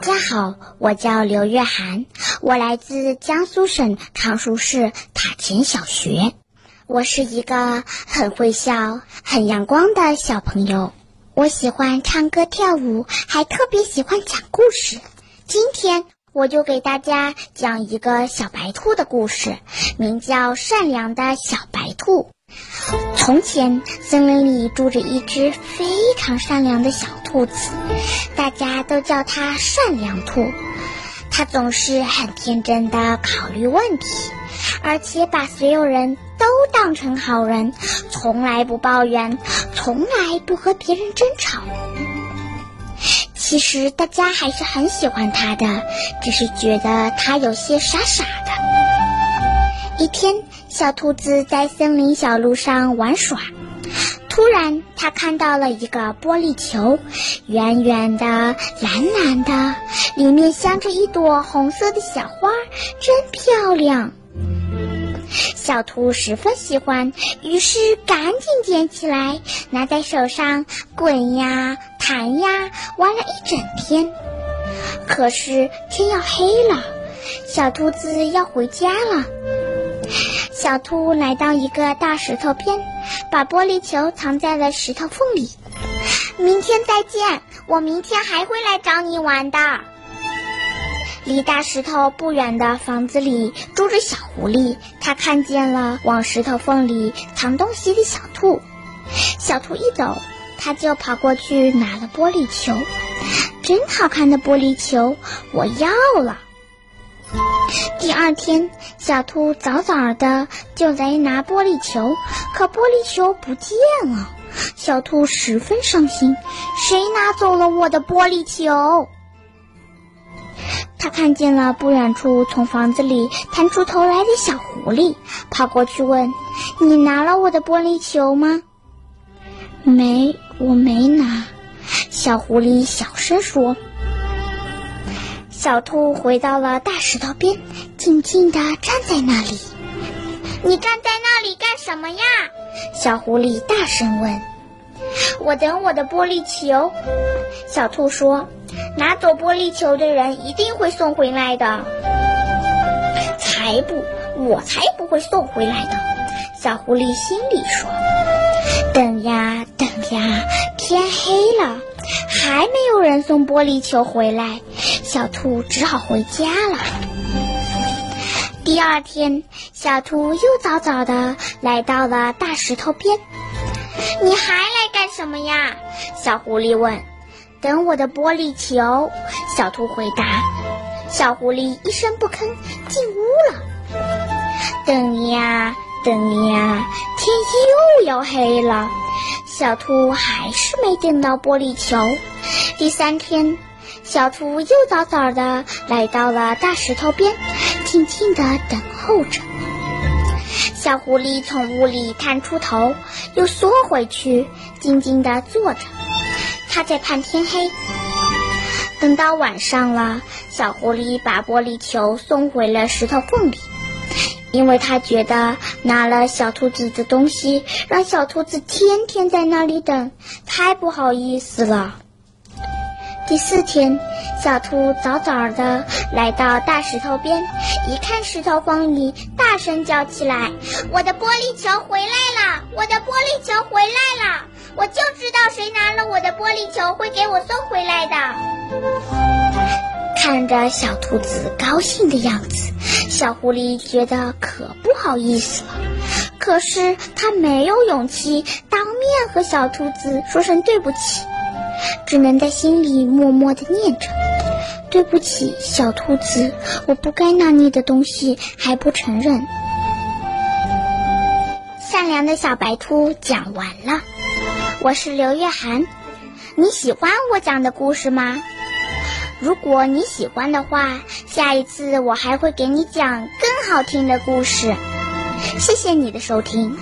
大家好，我叫刘月涵，我来自江苏省常熟市塔前小学。我是一个很会笑、很阳光的小朋友。我喜欢唱歌跳舞，还特别喜欢讲故事。今天我就给大家讲一个小白兔的故事，名叫《善良的小白兔》。从前，森林里住着一只非常善良的小兔子，大家都叫它善良兔。它总是很天真的考虑问题，而且把所有人都当成好人，从来不抱怨，从来不和别人争吵。其实大家还是很喜欢它的，只是觉得它有些傻傻的。一天。小兔子在森林小路上玩耍，突然，它看到了一个玻璃球，圆圆的、蓝蓝的，里面镶着一朵红色的小花，真漂亮。小兔十分喜欢，于是赶紧捡起来，拿在手上滚呀、弹呀，玩了一整天。可是天要黑了，小兔子要回家了。小兔来到一个大石头边，把玻璃球藏在了石头缝里。明天再见，我明天还会来找你玩的。离大石头不远的房子里住着小狐狸，它看见了往石头缝里藏东西的小兔。小兔一走，它就跑过去拿了玻璃球。真好看的玻璃球，我要了。第二天，小兔早早的就来拿玻璃球，可玻璃球不见了。小兔十分伤心，谁拿走了我的玻璃球？他看见了不远处从房子里探出头来的小狐狸，跑过去问：“你拿了我的玻璃球吗？”“没，我没拿。”小狐狸小声说。小兔回到了大石头边，静静地站在那里。你站在那里干什么呀？小狐狸大声问。我等我的玻璃球。小兔说：“拿走玻璃球的人一定会送回来的。”才不，我才不会送回来的。小狐狸心里说。等呀等呀，天黑了，还没有人送玻璃球回来。小兔只好回家了。第二天，小兔又早早的来到了大石头边。“你还来干什么呀？”小狐狸问。“等我的玻璃球。”小兔回答。小狐狸一声不吭进屋了。等呀等呀，天又要黑了，小兔还是没等到玻璃球。第三天。小兔又早早的来到了大石头边，静静的等候着。小狐狸从屋里探出头，又缩回去，静静的坐着。它在盼天黑。等到晚上了，小狐狸把玻璃球送回了石头缝里，因为他觉得拿了小兔子的东西，让小兔子天天在那里等，太不好意思了。第四天，小兔早早的来到大石头边，一看石头缝里，大声叫起来：“我的玻璃球回来了！我的玻璃球回来了！我就知道谁拿了我的玻璃球会给我送回来的。”看着小兔子高兴的样子，小狐狸觉得可不好意思了，可是他没有勇气当面和小兔子说声对不起。只能在心里默默的念着：“对不起，小兔子，我不该拿你的东西还不承认。”善良的小白兔讲完了，我是刘月涵。你喜欢我讲的故事吗？如果你喜欢的话，下一次我还会给你讲更好听的故事。谢谢你的收听。